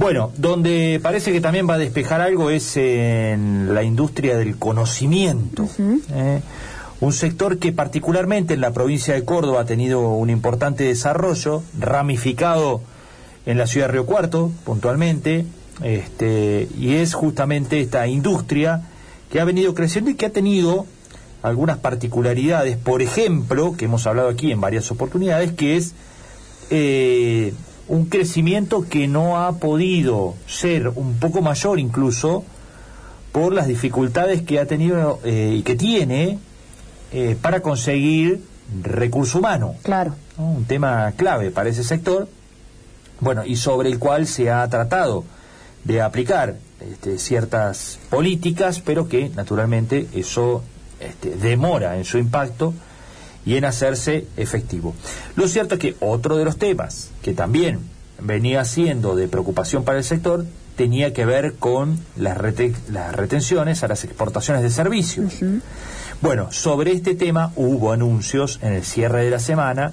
Bueno, donde parece que también va a despejar algo es en la industria del conocimiento. ¿eh? Un sector que particularmente en la provincia de Córdoba ha tenido un importante desarrollo, ramificado en la ciudad de Río Cuarto, puntualmente, este, y es justamente esta industria que ha venido creciendo y que ha tenido algunas particularidades, por ejemplo, que hemos hablado aquí en varias oportunidades, que es eh, un crecimiento que no ha podido ser un poco mayor incluso por las dificultades que ha tenido eh, y que tiene eh, para conseguir recurso humano. Claro. Un tema clave para ese sector, bueno, y sobre el cual se ha tratado de aplicar este, ciertas políticas, pero que naturalmente eso este, demora en su impacto y en hacerse efectivo. Lo cierto es que otro de los temas que también venía siendo de preocupación para el sector tenía que ver con las, las retenciones a las exportaciones de servicios. Bueno, sobre este tema hubo anuncios en el cierre de la semana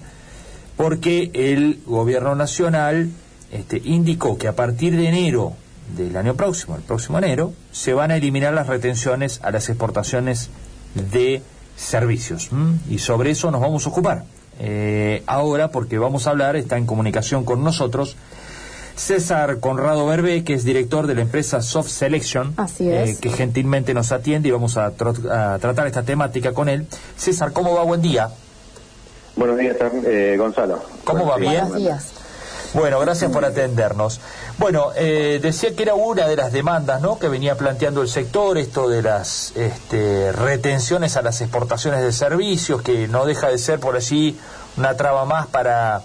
porque el gobierno nacional este, indicó que a partir de enero del año próximo, el próximo enero, se van a eliminar las retenciones a las exportaciones de servicios. Y sobre eso nos vamos a ocupar. Eh, ahora, porque vamos a hablar, está en comunicación con nosotros César Conrado Berbe, que es director de la empresa Soft Selection, eh, que gentilmente nos atiende y vamos a, tratar esta temática con él. César, ¿cómo va? Buen día. Buenos días, eh, Gonzalo. ¿Cómo va? ¿Bien? Buenos días. Bueno, gracias por atendernos. Bueno, eh, decía que era una de las demandas ¿no? que venía planteando el sector, esto de las este, retenciones a las exportaciones de servicios, que no deja de ser por así una traba más para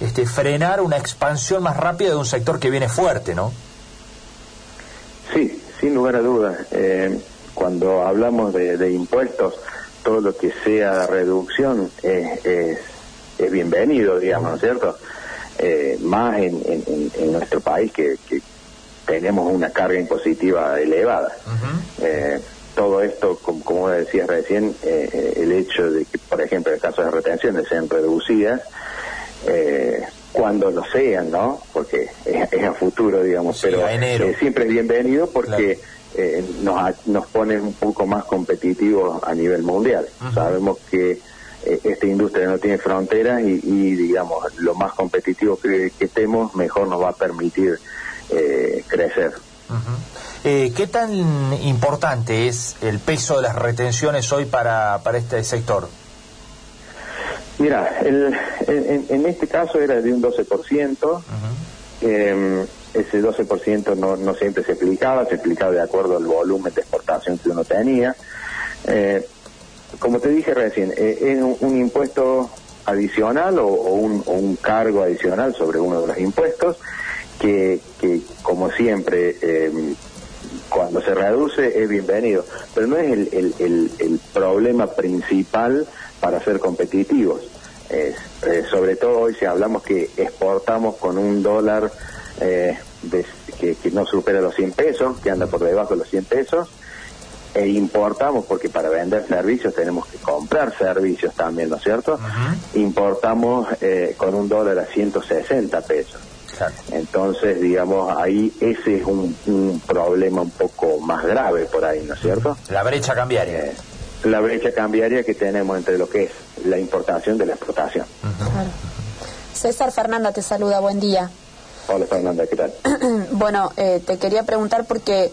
este, frenar una expansión más rápida de un sector que viene fuerte, ¿no? Sí, sin lugar a dudas. Eh, cuando hablamos de, impuestos, todo lo que sea reducción es, es, es bienvenido, digamos, ¿no es cierto? Eh, más en, nuestro país que, tenemos una carga impositiva elevada. Eh, todo esto, como, decías recién, eh, el hecho de que, por ejemplo, en el caso de retenciones sean reducidas, cuando lo sean, ¿no? Porque es, a futuro, digamos, pero siempre es bienvenido porque nos, nos pone un poco más competitivos a nivel mundial. Sabemos que eh, esta industria no tiene fronteras y, digamos, lo más competitivo que, estemos, mejor nos va a permitir eh, crecer. Eh, ¿Qué tan importante es el peso de las retenciones hoy para, para este sector? Mira, el, en, este caso era de un 12%. Em, ese 12% no, no siempre se explicaba, se explicaba de acuerdo al volumen de exportación que uno tenía. Eh, como te dije recién, eh, es un, impuesto adicional o, un, cargo adicional sobre uno de los impuestos que, como siempre, em, cuando se reduce es bienvenido, pero no es el, problema principal para ser competitivos. Eh, sobre todo hoy si hablamos que exportamos con un dólar eh, que, que, no supera los 100 pesos, que anda por debajo de los 100 pesos, e importamos, porque para vender servicios tenemos que comprar servicios también, ¿no es cierto? Importamos eh, con un dólar a 160 pesos. Entonces, digamos, ahí ese es un, problema un poco más grave por ahí, ¿no es cierto? La brecha cambiaria. Eh, la brecha cambiaria que tenemos entre lo que es la importación de la exportación. César Fernanda te saluda, buen día. Hola Fernanda, ¿qué tal? bueno, eh, te quería preguntar porque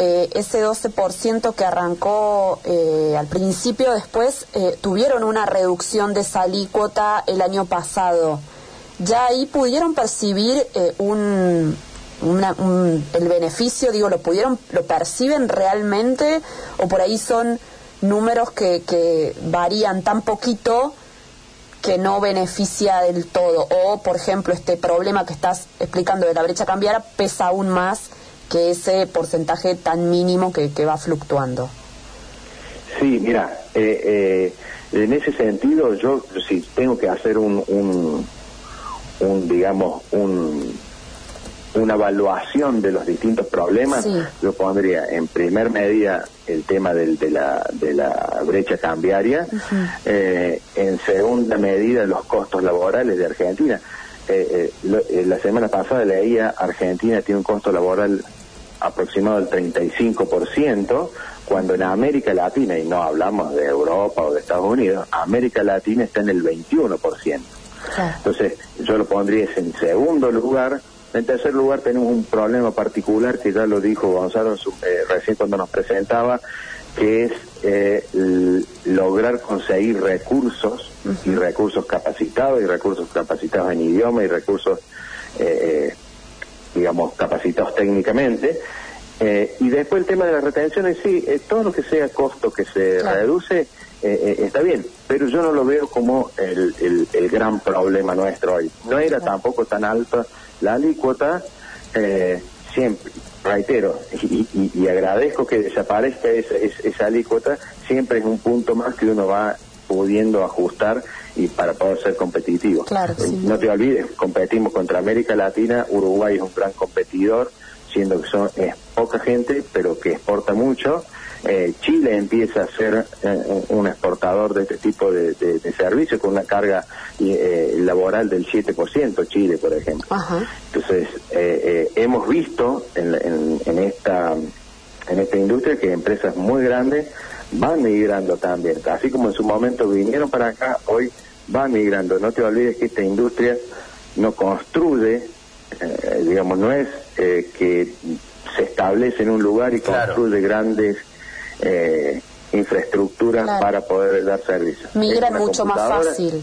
eh, ese 12% que arrancó eh, al principio, después eh, tuvieron una reducción de esa alícuota el año pasado. ¿Ya ahí pudieron percibir un, el beneficio? Digo, ¿lo pudieron, lo perciben realmente? ¿O por ahí son números que, que varían tan poquito que no beneficia del todo? O, por ejemplo, este problema que estás explicando de la brecha cambiaria pesa aún más que ese porcentaje tan mínimo que, va fluctuando. Sí, mira, eh, eh, en ese sentido yo si tengo que hacer un, un, digamos, un, una evaluación de los distintos problemas, yo pondría en primer medida el tema del, de, la, de la brecha cambiaria, eh, en segunda medida los costos laborales de Argentina. eh, la semana pasada leía Argentina tiene un costo laboral aproximado del 35%, cuando en América Latina, y no hablamos de Europa o de Estados Unidos, América Latina está en el 21%. Entonces, yo lo pondría en segundo lugar. En tercer lugar, tenemos un problema particular que ya lo dijo Gonzalo eh, recién cuando nos presentaba, que es eh, lograr conseguir recursos y recursos capacitados y recursos capacitados en idioma y recursos, eh, digamos, capacitados técnicamente. y después el tema de las retenciones, sí, todo lo que sea costo que se reduce está bien, pero yo no lo veo como el, el, gran problema nuestro hoy. No era tampoco tan alta la alícuota, eh, siempre, reitero, y, agradezco que desaparezca esa, esa, alícuota, siempre es un punto más que uno va pudiendo ajustar y para poder ser competitivo. Claro, eh, no te olvides, competimos contra América Latina, Uruguay es un gran competidor, siendo que son es poca gente, pero que exporta mucho eh, Chile empieza a ser eh, un exportador de este tipo de, de, servicios con una carga eh, laboral del 7%, Chile, por ejemplo. Entonces, hemos visto en, en, esta, en esta industria que empresas muy grandes van migrando también. Así como en su momento vinieron para acá, hoy van migrando. No te olvides que esta industria no construye, digamos, no es que se establece en un lugar y construye grandes eh, infraestructura para poder dar servicio. Migran mucho más fácil.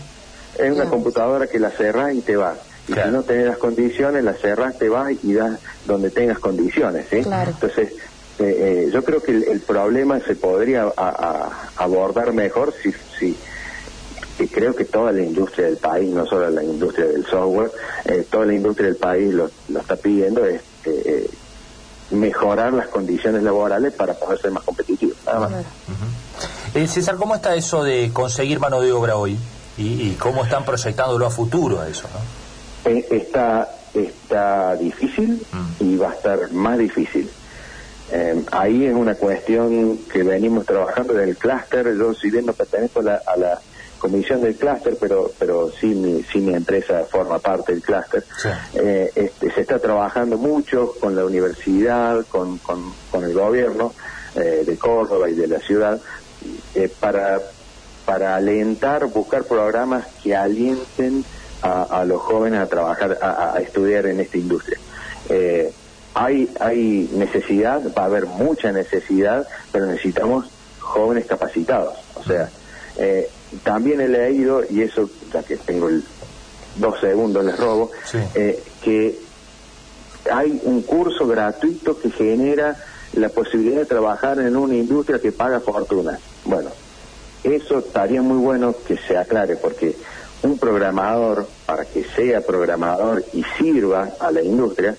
Es una computadora que la cerras y te vas. Y si no tenés las condiciones, la cerras, te vas y das donde tengas condiciones. Entonces, eh, eh, yo creo que el, problema se podría abordar mejor si, si y creo que toda la industria del país, no solo la industria del software, eh, toda la industria del país lo, lo está pidiendo, es mejorar las condiciones laborales para poder ser más competitivos. Eh, César, ¿cómo está eso de conseguir mano de obra hoy? ¿Y, cómo están proyectándolo a futuro a eso? Eh, está, está difícil mm. y va a estar más difícil. Eh, ahí es una cuestión que venimos trabajando del clúster. Yo, si bien no pertenezco a la comisión del clúster, pero pero sí mi, sí mi empresa forma parte del clúster. Eh, este, se está trabajando mucho con la universidad, con, con, el gobierno eh, de Córdoba y de la ciudad eh, para, para alentar, buscar programas que alienten a, los jóvenes a trabajar, a, estudiar en esta industria. Hay, hay necesidad, va a haber mucha necesidad, pero necesitamos jóvenes capacitados. O sea, eh, también he leído, y eso, ya que tengo el, dos segundos, les robo, eh, que hay un curso gratuito que genera la posibilidad de trabajar en una industria que paga fortuna. Bueno, eso estaría muy bueno que se aclare, porque un programador, para que sea programador y sirva a la industria,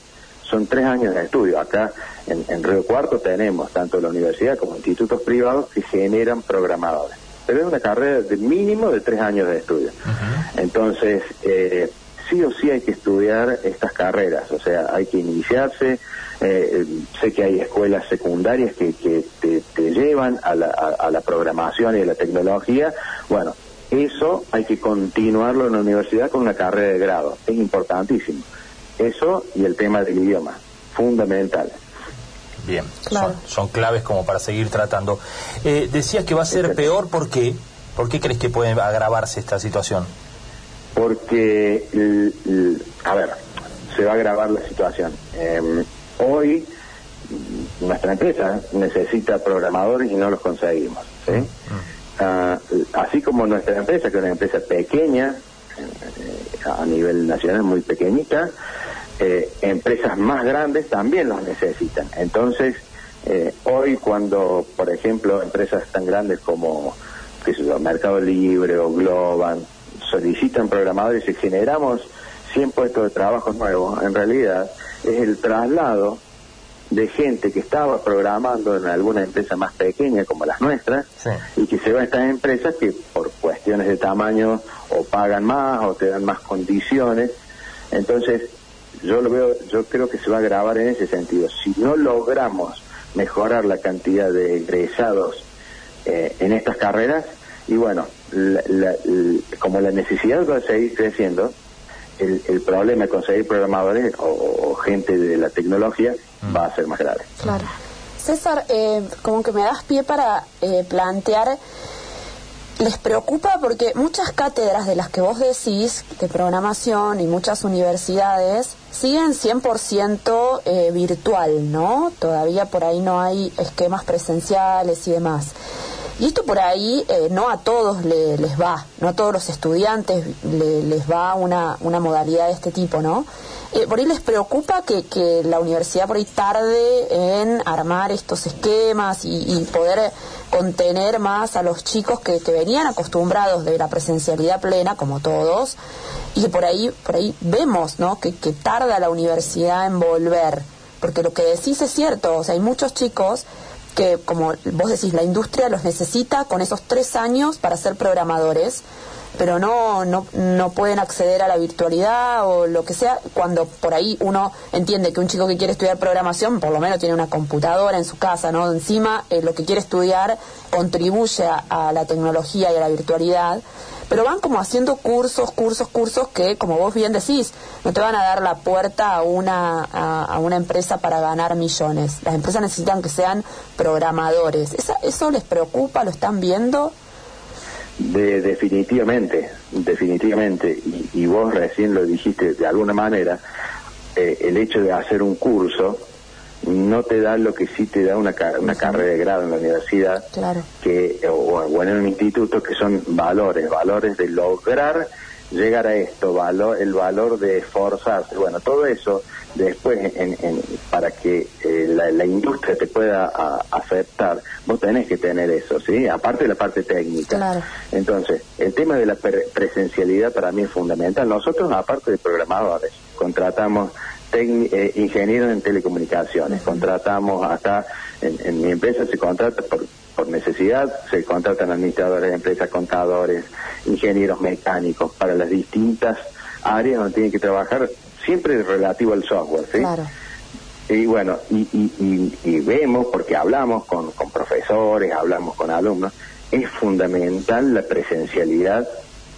son tres años de estudio. Acá en, en Río Cuarto tenemos tanto la universidad como institutos privados que generan programadores pero es una carrera de mínimo de tres años de estudio. Entonces, eh, sí o sí hay que estudiar estas carreras, o sea, hay que iniciarse. Eh, sé que hay escuelas secundarias que, que te, llevan a la, a, la programación y a la tecnología. Bueno, eso hay que continuarlo en la universidad con una carrera de grado, es importantísimo. Eso y el tema del idioma, fundamental. Bien, son, claves como para seguir tratando. Eh, decías que va a ser peor, ¿por qué? ¿Por qué crees que puede agravarse esta situación? Porque, a ver, se va a agravar la situación. Em, hoy nuestra empresa necesita programadores y no los conseguimos. Mm. Ah, así como nuestra empresa, que es una empresa pequeña, eh, a nivel nacional muy pequeñita, eh, empresas más grandes también los necesitan. Entonces, eh, hoy cuando, por ejemplo, empresas tan grandes como qué sé Mercado Libre o Globan solicitan programadores y generamos 100 puestos de trabajo nuevos, en realidad es el traslado de gente que estaba programando en alguna empresa más pequeña como las nuestras y que se va a estas empresas que por cuestiones de tamaño o pagan más o te dan más condiciones. Entonces, yo lo veo, yo creo que se va a grabar en ese sentido. Si no logramos mejorar la cantidad de egresados eh, en estas carreras, y bueno, como la necesidad va a seguir creciendo, el, problema de conseguir programadores o, gente de la tecnología mm. va a ser más grave. Claro. César, eh, como que me das pie para eh, plantear les preocupa porque muchas cátedras de las que vos decís de programación y muchas universidades siguen 100% eh, virtual, ¿no? Todavía por ahí no hay esquemas presenciales y demás. Y esto por ahí eh, no a todos les va, no a todos los estudiantes les va una, una modalidad de este tipo, ¿no? Eh, por ahí les preocupa que, que, la universidad por ahí tarde en armar estos esquemas y, poder contener más a los chicos que, que, venían acostumbrados de la presencialidad plena, como todos, y que por ahí, por ahí vemos, ¿no? Que, que tarda la universidad en volver. Porque lo que decís es cierto, o sea, hay muchos chicos que, como vos decís, la industria los necesita con esos tres años para ser programadores, pero no, no, no pueden acceder a la virtualidad o lo que sea, cuando por ahí uno entiende que un chico que quiere estudiar programación, por lo menos tiene una computadora en su casa, ¿no? Encima, eh, lo que quiere estudiar contribuye a la tecnología y a la virtualidad pero van como haciendo cursos, cursos, cursos que, como vos bien decís, no te van a dar la puerta a una, a, una empresa para ganar millones. Las empresas necesitan que sean programadores. ¿Eso les preocupa? ¿Lo están viendo? De, definitivamente, definitivamente. Y, vos recién lo dijiste de alguna manera, eh, el hecho de hacer un curso no te da lo que sí te da una, una carrera de grado en la universidad que o, en un instituto que son valores valores de lograr llegar a esto valor el valor de esforzarse. Bueno todo eso después en, para que eh, la, industria te pueda aceptar vos tenés que tener eso sí aparte de la parte técnica. Entonces el tema de la presencialidad para mí es fundamental. Nosotros aparte de programadores contratamos eh, ingenieros en telecomunicaciones. Contratamos acá, en, mi empresa se contrata por, por necesidad, se contratan administradores de empresas, contadores, ingenieros mecánicos para las distintas áreas donde tienen que trabajar, siempre relativo al software, ¿sí? Y bueno, y, vemos, porque hablamos con, con profesores, hablamos con alumnos, es fundamental la presencialidad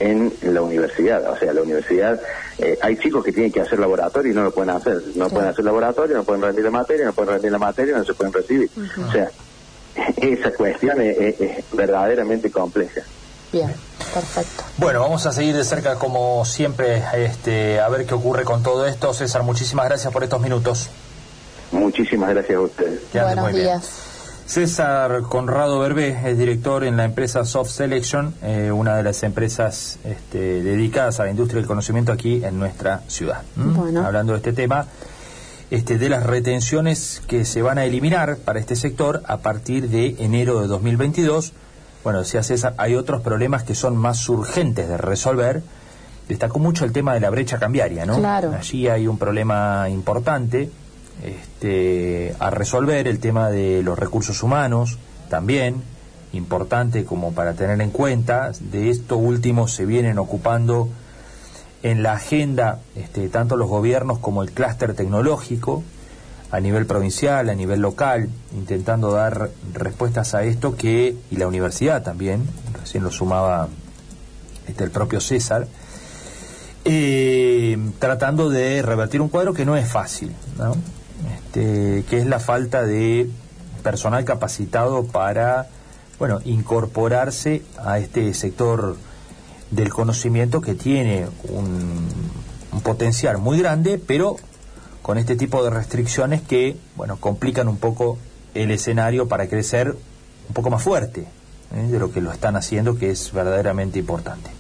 en la universidad. O sea, la universidad, eh, hay chicos que tienen que hacer laboratorio y no lo pueden hacer. No pueden hacer laboratorio, no pueden rendir la materia, no pueden rendir la materia, no se pueden recibir. O sea, esa cuestión es, verdaderamente compleja. Bien, perfecto. Bueno, vamos a seguir de cerca como siempre este, a ver qué ocurre con todo esto. César, muchísimas gracias por estos minutos. Muchísimas gracias a ustedes. Buenos días. César Conrado Berbé es director en la empresa Soft Selection, eh, una de las empresas este, dedicadas a la industria del conocimiento aquí en nuestra ciudad. Hablando de este tema, este, de las retenciones que se van a eliminar para este sector a partir de enero de 2022. Bueno, decía César, hay otros problemas que son más urgentes de resolver. Destacó mucho el tema de la brecha cambiaria, ¿no? Claro. Allí hay un problema importante este, a resolver el tema de los recursos humanos, también importante como para tener en cuenta. De esto último se vienen ocupando en la agenda este, tanto los gobiernos como el clúster tecnológico a nivel provincial, a nivel local, intentando dar respuestas a esto que, y la universidad también, recién lo sumaba este, el propio César, eh, tratando de revertir un cuadro que no es fácil, ¿no? este, que es la falta de personal capacitado para bueno incorporarse a este sector del conocimiento que tiene un, un potencial muy grande, pero con este tipo de restricciones que bueno complican un poco el escenario para crecer un poco más fuerte ¿eh? de lo que lo están haciendo, que es verdaderamente importante.